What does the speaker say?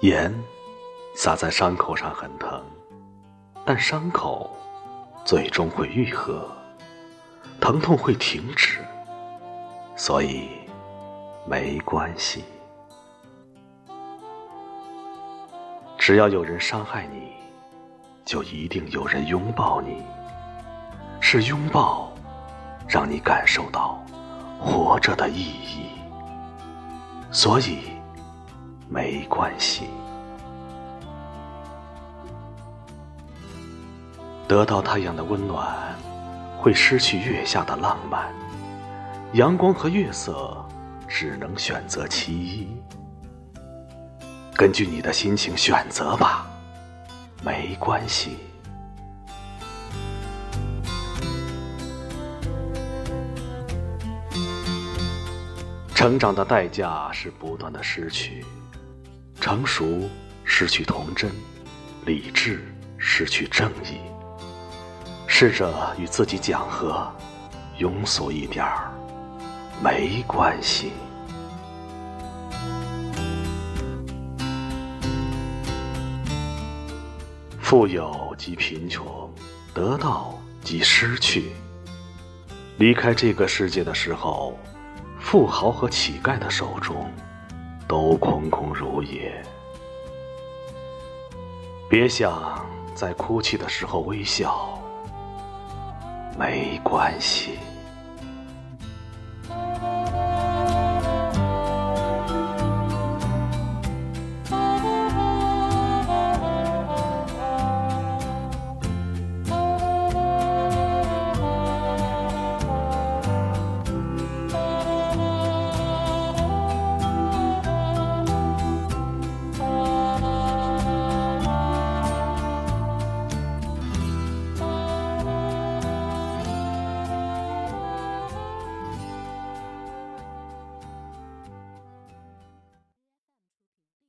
盐撒在伤口上很疼，但伤口最终会愈合，疼痛会停止，所以没关系。只要有人伤害你，就一定有人拥抱你。是拥抱，让你感受到活着的意义，所以没关系。得到太阳的温暖，会失去月下的浪漫。阳光和月色，只能选择其一。根据你的心情选择吧，没关系。成长的代价是不断的失去，成熟失去童真，理智失去正义。试着与自己讲和，庸俗一点儿，没关系。富有即贫穷，得到即失去。离开这个世界的时候。富豪和乞丐的手中，都空空如也。别想在哭泣的时候微笑，没关系。